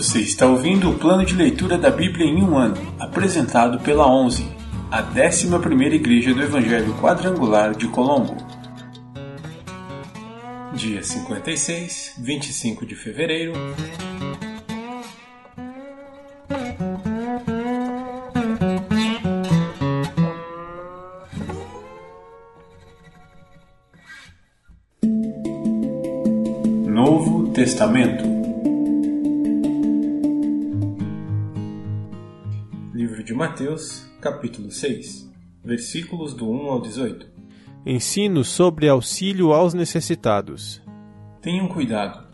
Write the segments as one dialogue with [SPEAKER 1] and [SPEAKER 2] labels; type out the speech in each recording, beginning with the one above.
[SPEAKER 1] Você está ouvindo o plano de leitura da Bíblia em um ano, apresentado pela 11, a 11ª Igreja do Evangelho Quadrangular de Colombo. Dia 56, 25 de fevereiro. Novo Testamento Mateus, capítulo 6, versículos do 1 ao 18.
[SPEAKER 2] Ensino sobre auxílio aos necessitados.
[SPEAKER 1] Tenham cuidado.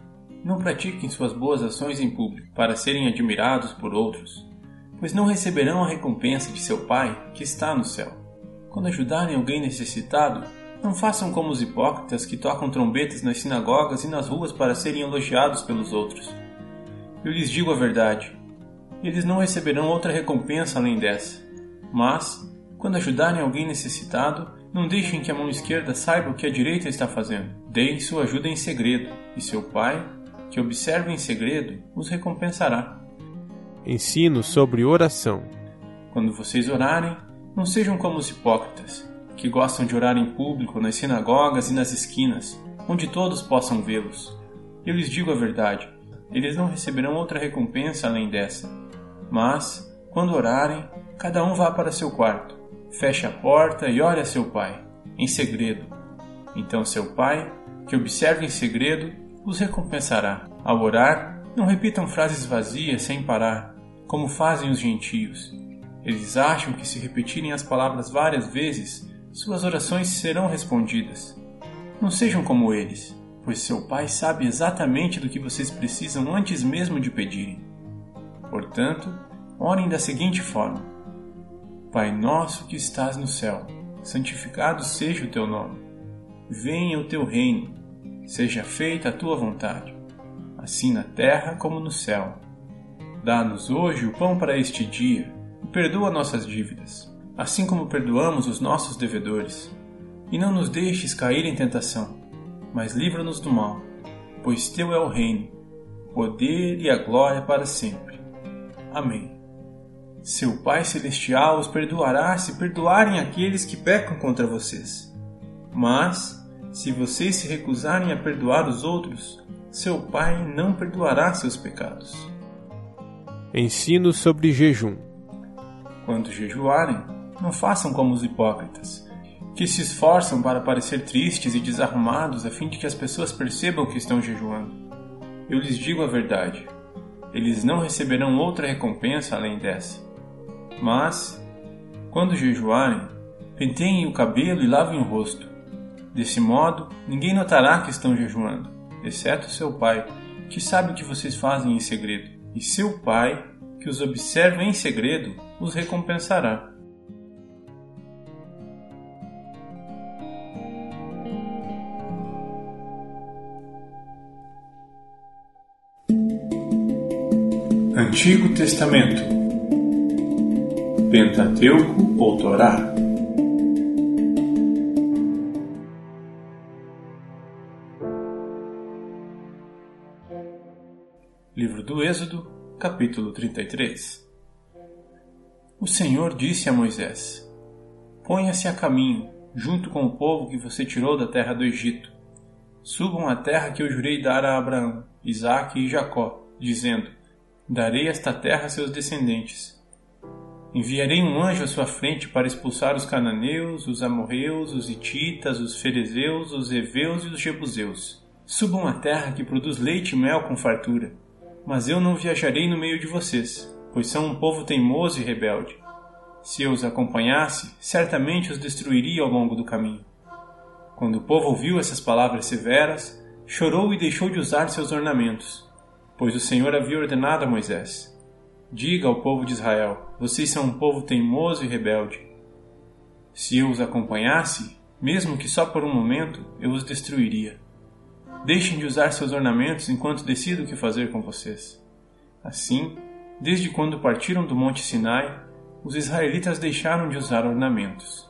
[SPEAKER 1] Não pratiquem suas boas ações em público para serem admirados por outros, pois não receberão a recompensa de seu Pai que está no céu. Quando ajudarem alguém necessitado, não façam como os hipócritas que tocam trombetas nas sinagogas e nas ruas para serem elogiados pelos outros. Eu lhes digo a verdade: eles não receberão outra recompensa além dessa. Mas, quando ajudarem alguém necessitado, não deixem que a mão esquerda saiba o que a direita está fazendo. Deem sua ajuda em segredo, e seu Pai, que observa em segredo, os recompensará.
[SPEAKER 2] Ensino sobre oração.
[SPEAKER 1] Quando vocês orarem, não sejam como os hipócritas, que gostam de orar em público nas sinagogas e nas esquinas, onde todos possam vê-los. Eu lhes digo a verdade: eles não receberão outra recompensa além dessa. Mas, quando orarem, cada um vá para seu quarto, feche a porta e ore a seu pai, em segredo. Então seu pai, que observa em segredo, os recompensará. Ao orar, não repitam frases vazias sem parar, como fazem os gentios. Eles acham que se repetirem as palavras várias vezes, suas orações serão respondidas. Não sejam como eles, pois seu pai sabe exatamente do que vocês precisam antes mesmo de pedirem. Portanto, orem da seguinte forma: Pai nosso que estás no céu, santificado seja o teu nome. Venha o teu reino, seja feita a tua vontade, assim na terra como no céu. Dá-nos hoje o pão para este dia e perdoa nossas dívidas, assim como perdoamos os nossos devedores. E não nos deixes cair em tentação, mas livra-nos do mal, pois teu é o reino, o poder e a glória para sempre. Amém. Seu Pai Celestial os perdoará se perdoarem aqueles que pecam contra vocês. Mas, se vocês se recusarem a perdoar os outros, seu Pai não perdoará seus pecados.
[SPEAKER 2] Ensino sobre jejum.
[SPEAKER 1] Quando jejuarem, não façam como os hipócritas, que se esforçam para parecer tristes e desarrumados a fim de que as pessoas percebam que estão jejuando. Eu lhes digo a verdade: eles não receberão outra recompensa além dessa. Mas, quando jejuarem, penteiem o cabelo e lavem o rosto. Desse modo, ninguém notará que estão jejuando, exceto seu pai, que sabe o que vocês fazem em segredo. E seu pai, que os observa em segredo, os recompensará. Antigo Testamento. Pentateuco ou Torá? Livro do Êxodo, capítulo 33 O Senhor disse a Moisés: Ponha-se a caminho, junto com o povo que você tirou da terra do Egito. Subam à terra que eu jurei dar a Abraão, Isaque e Jacó, dizendo: Darei esta terra a seus descendentes. Enviarei um anjo à sua frente para expulsar os cananeus, os amorreus, os hititas, os ferezeus, os heveus e os jebuseus. Subam à terra que produz leite e mel com fartura. Mas eu não viajarei no meio de vocês, pois são um povo teimoso e rebelde. Se eu os acompanhasse, certamente os destruiria ao longo do caminho. Quando o povo ouviu essas palavras severas, chorou e deixou de usar seus ornamentos pois o Senhor havia ordenado a Moisés: Diga ao povo de Israel: Vocês são um povo teimoso e rebelde. Se eu os acompanhasse, mesmo que só por um momento, eu os destruiria. Deixem de usar seus ornamentos enquanto decido o que fazer com vocês. Assim, desde quando partiram do Monte Sinai, os israelitas deixaram de usar ornamentos.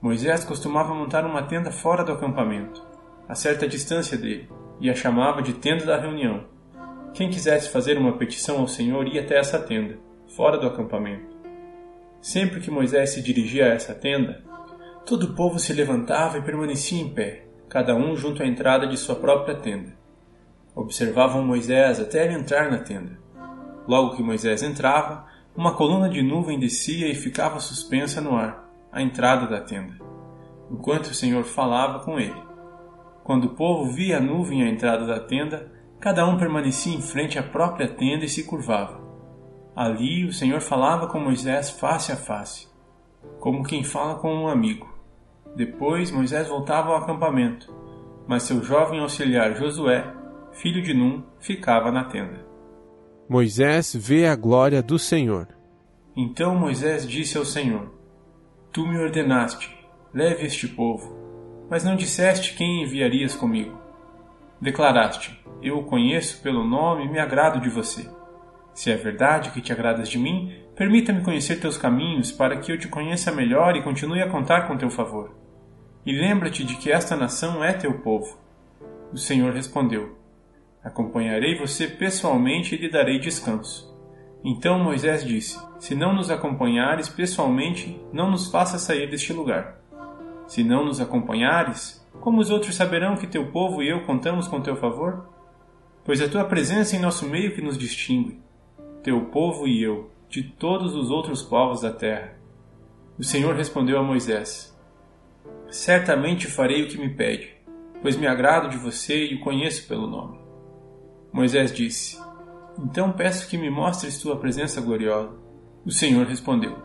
[SPEAKER 1] Moisés costumava montar uma tenda fora do acampamento, a certa distância dele, e a chamava de tenda da reunião quem quisesse fazer uma petição ao Senhor ia até essa tenda, fora do acampamento. Sempre que Moisés se dirigia a essa tenda, todo o povo se levantava e permanecia em pé, cada um junto à entrada de sua própria tenda. Observavam Moisés até ele entrar na tenda. Logo que Moisés entrava, uma coluna de nuvem descia e ficava suspensa no ar, à entrada da tenda, enquanto o Senhor falava com ele. Quando o povo via a nuvem à entrada da tenda, cada um permanecia em frente à própria tenda e se curvava. Ali o Senhor falava com Moisés face a face, como quem fala com um amigo. Depois Moisés voltava ao acampamento, mas seu jovem auxiliar Josué, filho de Num, ficava na tenda.
[SPEAKER 2] Moisés vê a glória do Senhor.
[SPEAKER 1] Então Moisés disse ao Senhor: Tu me ordenaste, leve este povo, mas não disseste quem enviarias comigo. Declaraste: Eu o conheço pelo nome e me agrado de você. Se é verdade que te agradas de mim, permita-me conhecer teus caminhos para que eu te conheça melhor e continue a contar com teu favor. E lembra-te de que esta nação é teu povo. O Senhor respondeu: Acompanharei você pessoalmente e lhe darei descanso. Então Moisés disse: Se não nos acompanhares pessoalmente, não nos faça sair deste lugar. Se não nos acompanhares, como os outros saberão que teu povo e eu contamos com teu favor? Pois é tua presença em nosso meio que nos distingue teu povo e eu, de todos os outros povos da terra. O Senhor respondeu a Moisés: Certamente farei o que me pede, pois me agrado de você e o conheço pelo nome. Moisés disse: Então peço que me mostres tua presença gloriosa. O Senhor respondeu: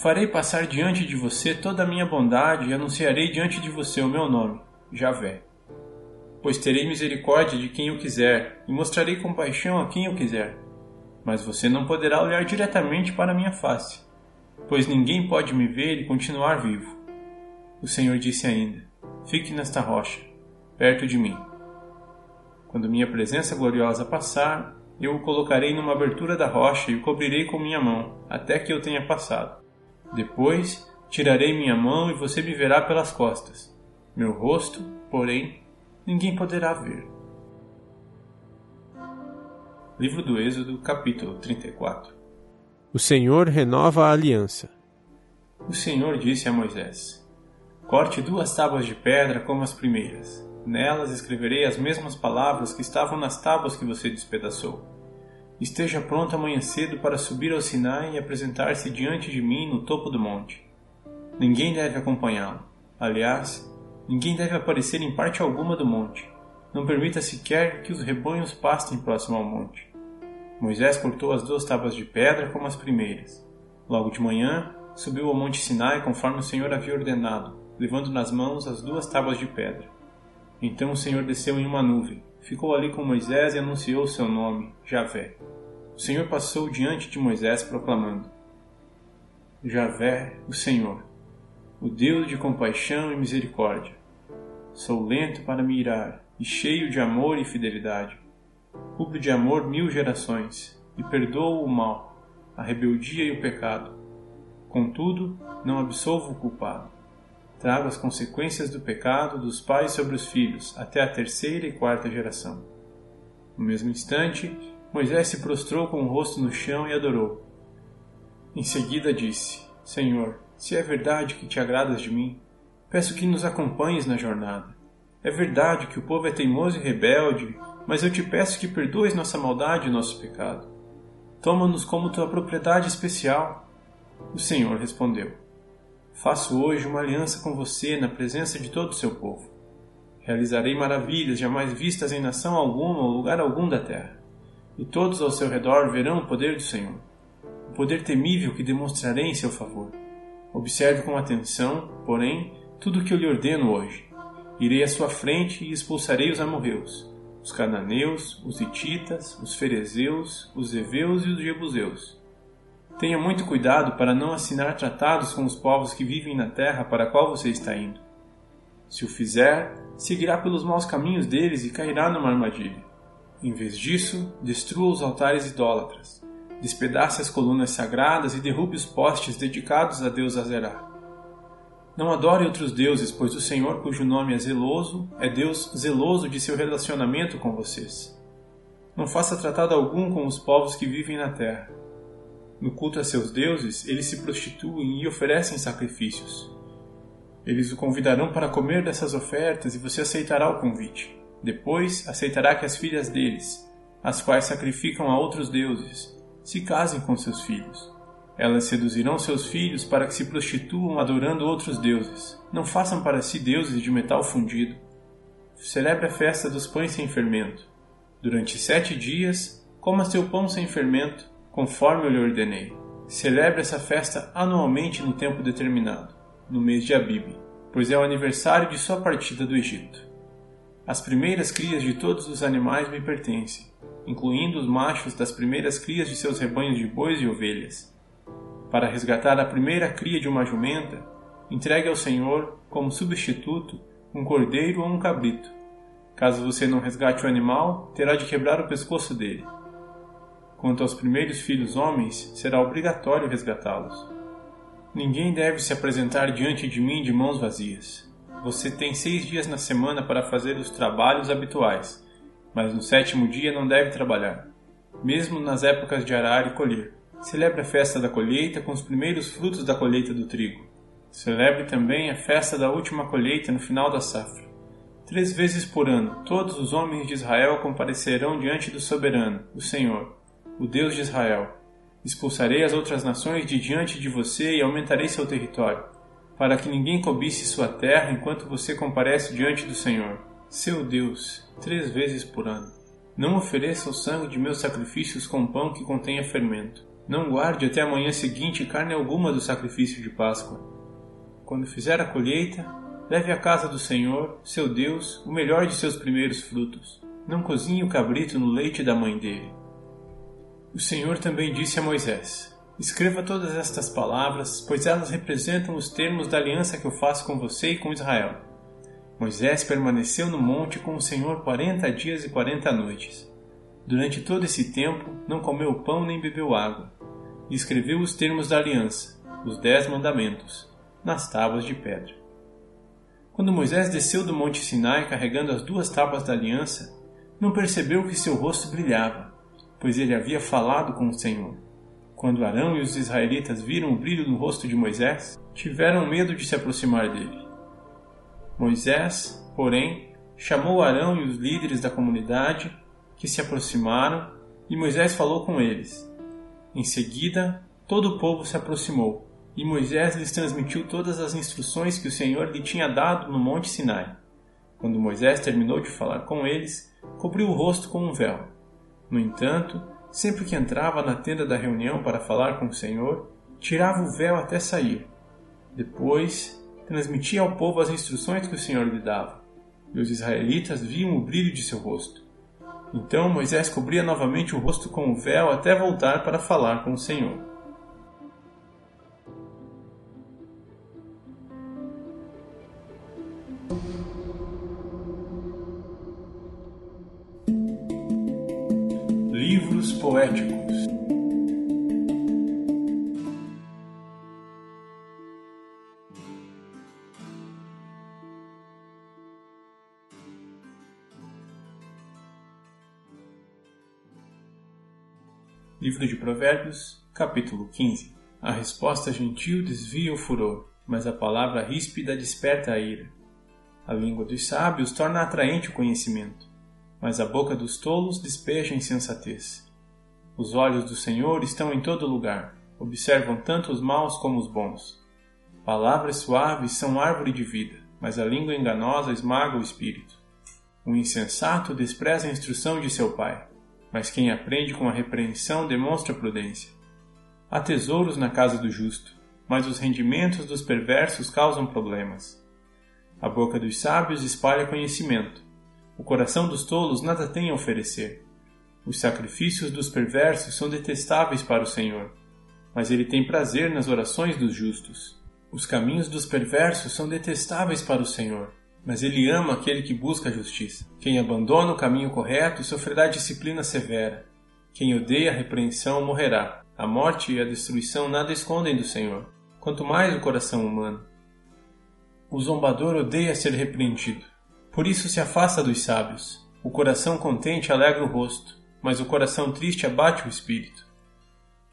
[SPEAKER 1] Farei passar diante de você toda a minha bondade e anunciarei diante de você o meu nome, Javé. Pois terei misericórdia de quem eu quiser e mostrarei compaixão a quem eu quiser mas você não poderá olhar diretamente para minha face, pois ninguém pode me ver e continuar vivo. O Senhor disse ainda: Fique nesta rocha, perto de mim. Quando minha presença gloriosa passar, eu o colocarei numa abertura da rocha e o cobrirei com minha mão, até que eu tenha passado. Depois, tirarei minha mão e você me verá pelas costas. Meu rosto, porém, ninguém poderá ver. Livro do Êxodo, capítulo 34
[SPEAKER 2] O Senhor renova a aliança.
[SPEAKER 1] O Senhor disse a Moisés: Corte duas tábuas de pedra como as primeiras. Nelas escreverei as mesmas palavras que estavam nas tábuas que você despedaçou. Esteja pronto amanhã cedo para subir ao Sinai e apresentar-se diante de mim no topo do monte. Ninguém deve acompanhá-lo. Aliás, ninguém deve aparecer em parte alguma do monte. Não permita sequer que os rebanhos pastem próximo ao monte. Moisés cortou as duas tábuas de pedra como as primeiras. Logo de manhã, subiu ao monte Sinai conforme o Senhor havia ordenado, levando nas mãos as duas tábuas de pedra. Então o Senhor desceu em uma nuvem, ficou ali com Moisés e anunciou seu nome, Javé. O Senhor passou diante de Moisés proclamando: Javé, o Senhor, o Deus de compaixão e misericórdia. Sou lento para me irar e cheio de amor e fidelidade cubro de amor mil gerações, e perdoo o mal, a rebeldia e o pecado. Contudo, não absolvo o culpado. Trago as consequências do pecado dos pais sobre os filhos, até a terceira e quarta geração. No mesmo instante, Moisés se prostrou com o rosto no chão e adorou. Em seguida disse: Senhor, se é verdade que te agradas de mim, peço que nos acompanhes na jornada. É verdade que o povo é teimoso e rebelde, mas eu te peço que perdoes nossa maldade e nosso pecado. Toma-nos como tua propriedade especial. O Senhor respondeu: Faço hoje uma aliança com você na presença de todo o seu povo. Realizarei maravilhas jamais vistas em nação alguma ou lugar algum da terra. E todos ao seu redor verão o poder do Senhor, o poder temível que demonstrarei em seu favor. Observe com atenção, porém, tudo o que eu lhe ordeno hoje. Irei à sua frente e expulsarei os amorreus os cananeus, os hititas, os ferezeus, os heveus e os jebuseus. Tenha muito cuidado para não assinar tratados com os povos que vivem na terra para a qual você está indo. Se o fizer, seguirá pelos maus caminhos deles e cairá numa armadilha. Em vez disso, destrua os altares idólatras, despedace as colunas sagradas e derrube os postes dedicados a Deus Azerá. Não adore outros deuses, pois o Senhor, cujo nome é zeloso, é Deus zeloso de seu relacionamento com vocês. Não faça tratado algum com os povos que vivem na terra. No culto a seus deuses, eles se prostituem e oferecem sacrifícios. Eles o convidarão para comer dessas ofertas e você aceitará o convite. Depois, aceitará que as filhas deles, as quais sacrificam a outros deuses, se casem com seus filhos. Elas seduzirão seus filhos para que se prostituam adorando outros deuses. Não façam para si deuses de metal fundido. Celebre a festa dos pães sem fermento. Durante sete dias, coma seu pão sem fermento, conforme eu lhe ordenei. Celebre essa festa anualmente no tempo determinado, no mês de Abibe, pois é o aniversário de sua partida do Egito. As primeiras crias de todos os animais me pertencem, incluindo os machos das primeiras crias de seus rebanhos de bois e ovelhas para resgatar a primeira cria de uma jumenta, entregue ao Senhor, como substituto, um cordeiro ou um cabrito. Caso você não resgate o animal, terá de quebrar o pescoço dele. Quanto aos primeiros filhos homens, será obrigatório resgatá-los. Ninguém deve se apresentar diante de mim de mãos vazias. Você tem seis dias na semana para fazer os trabalhos habituais, mas no sétimo dia não deve trabalhar, mesmo nas épocas de arar e colher. Celebre a festa da colheita com os primeiros frutos da colheita do trigo. Celebre também a festa da última colheita no final da safra. Três vezes por ano, todos os homens de Israel comparecerão diante do soberano, o Senhor, o Deus de Israel. Expulsarei as outras nações de diante de você e aumentarei seu território, para que ninguém cobisse sua terra enquanto você comparece diante do Senhor, seu Deus, três vezes por ano. Não ofereça o sangue de meus sacrifícios com pão que contenha fermento não guarde até a manhã seguinte carne alguma do sacrifício de Páscoa. Quando fizer a colheita, leve à casa do Senhor, seu Deus, o melhor de seus primeiros frutos. Não cozinhe o cabrito no leite da mãe dele. O Senhor também disse a Moisés: Escreva todas estas palavras, pois elas representam os termos da aliança que eu faço com você e com Israel. Moisés permaneceu no monte com o Senhor quarenta dias e quarenta noites. Durante todo esse tempo, não comeu pão nem bebeu água, e escreveu os termos da aliança, os dez mandamentos, nas tábuas de pedra. Quando Moisés desceu do monte Sinai carregando as duas tábuas da aliança, não percebeu que seu rosto brilhava, pois ele havia falado com o Senhor. Quando Arão e os israelitas viram o brilho no rosto de Moisés, tiveram medo de se aproximar dele. Moisés, porém, chamou Arão e os líderes da comunidade que se aproximaram e Moisés falou com eles. Em seguida, todo o povo se aproximou e Moisés lhes transmitiu todas as instruções que o Senhor lhe tinha dado no Monte Sinai. Quando Moisés terminou de falar com eles, cobriu o rosto com um véu. No entanto, sempre que entrava na tenda da reunião para falar com o Senhor, tirava o véu até sair. Depois, transmitia ao povo as instruções que o Senhor lhe dava, e os israelitas viam o brilho de seu rosto. Então Moisés cobria novamente o rosto com o véu até voltar para falar com o Senhor. Livro de Provérbios, capítulo 15. A resposta gentil desvia o furor, mas a palavra ríspida desperta a ira. A língua dos sábios torna atraente o conhecimento, mas a boca dos tolos despeja insensatez. Os olhos do Senhor estão em todo lugar, observam tanto os maus como os bons. Palavras suaves são árvore de vida, mas a língua enganosa esmaga o espírito. O insensato despreza a instrução de seu pai, mas quem aprende com a repreensão demonstra prudência. Há tesouros na casa do justo, mas os rendimentos dos perversos causam problemas. A boca dos sábios espalha conhecimento. O coração dos tolos nada tem a oferecer. Os sacrifícios dos perversos são detestáveis para o Senhor, mas ele tem prazer nas orações dos justos. Os caminhos dos perversos são detestáveis para o Senhor, mas ele ama aquele que busca a justiça. Quem abandona o caminho correto sofrerá disciplina severa. Quem odeia a repreensão morrerá. A morte e a destruição nada escondem do Senhor, quanto mais o coração humano. O zombador odeia ser repreendido, por isso se afasta dos sábios. O coração contente alegra o rosto, mas o coração triste abate o espírito.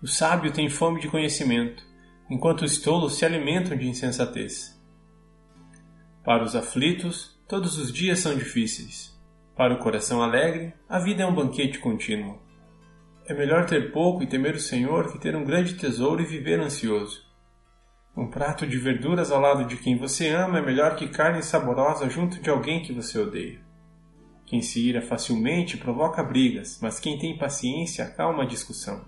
[SPEAKER 1] O sábio tem fome de conhecimento, enquanto os tolos se alimentam de insensatez. Para os aflitos, todos os dias são difíceis. Para o coração alegre, a vida é um banquete contínuo. É melhor ter pouco e temer o Senhor que ter um grande tesouro e viver ansioso. Um prato de verduras ao lado de quem você ama é melhor que carne saborosa junto de alguém que você odeia. Quem se ira facilmente provoca brigas, mas quem tem paciência acalma a discussão.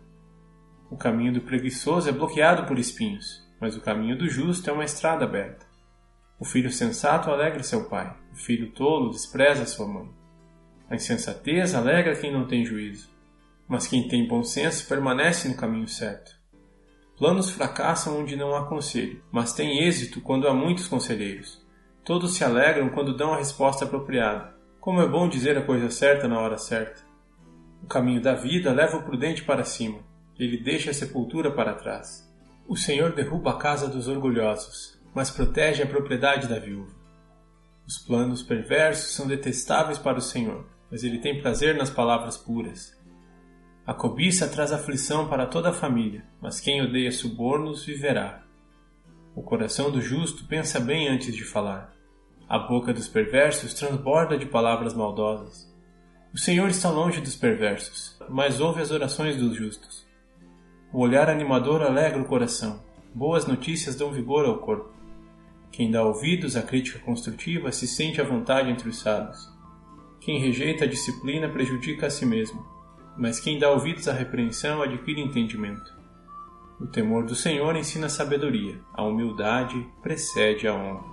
[SPEAKER 1] O caminho do preguiçoso é bloqueado por espinhos, mas o caminho do justo é uma estrada aberta. O filho sensato alegra seu pai, o filho tolo despreza sua mãe. A insensatez alegra quem não tem juízo, mas quem tem bom senso permanece no caminho certo. Planos fracassam onde não há conselho, mas têm êxito quando há muitos conselheiros. Todos se alegram quando dão a resposta apropriada. Como é bom dizer a coisa certa na hora certa. O caminho da vida leva o prudente para cima, ele deixa a sepultura para trás. O Senhor derruba a casa dos orgulhosos, mas protege a propriedade da viúva. Os planos perversos são detestáveis para o Senhor, mas ele tem prazer nas palavras puras. A cobiça traz aflição para toda a família, mas quem odeia subornos viverá. O coração do justo pensa bem antes de falar. A boca dos perversos transborda de palavras maldosas. O Senhor está longe dos perversos, mas ouve as orações dos justos. O olhar animador alegra o coração. Boas notícias dão vigor ao corpo. Quem dá ouvidos à crítica construtiva se sente à vontade entre os sábios. Quem rejeita a disciplina prejudica a si mesmo, mas quem dá ouvidos à repreensão adquire entendimento. O temor do Senhor ensina sabedoria, a humildade precede a honra.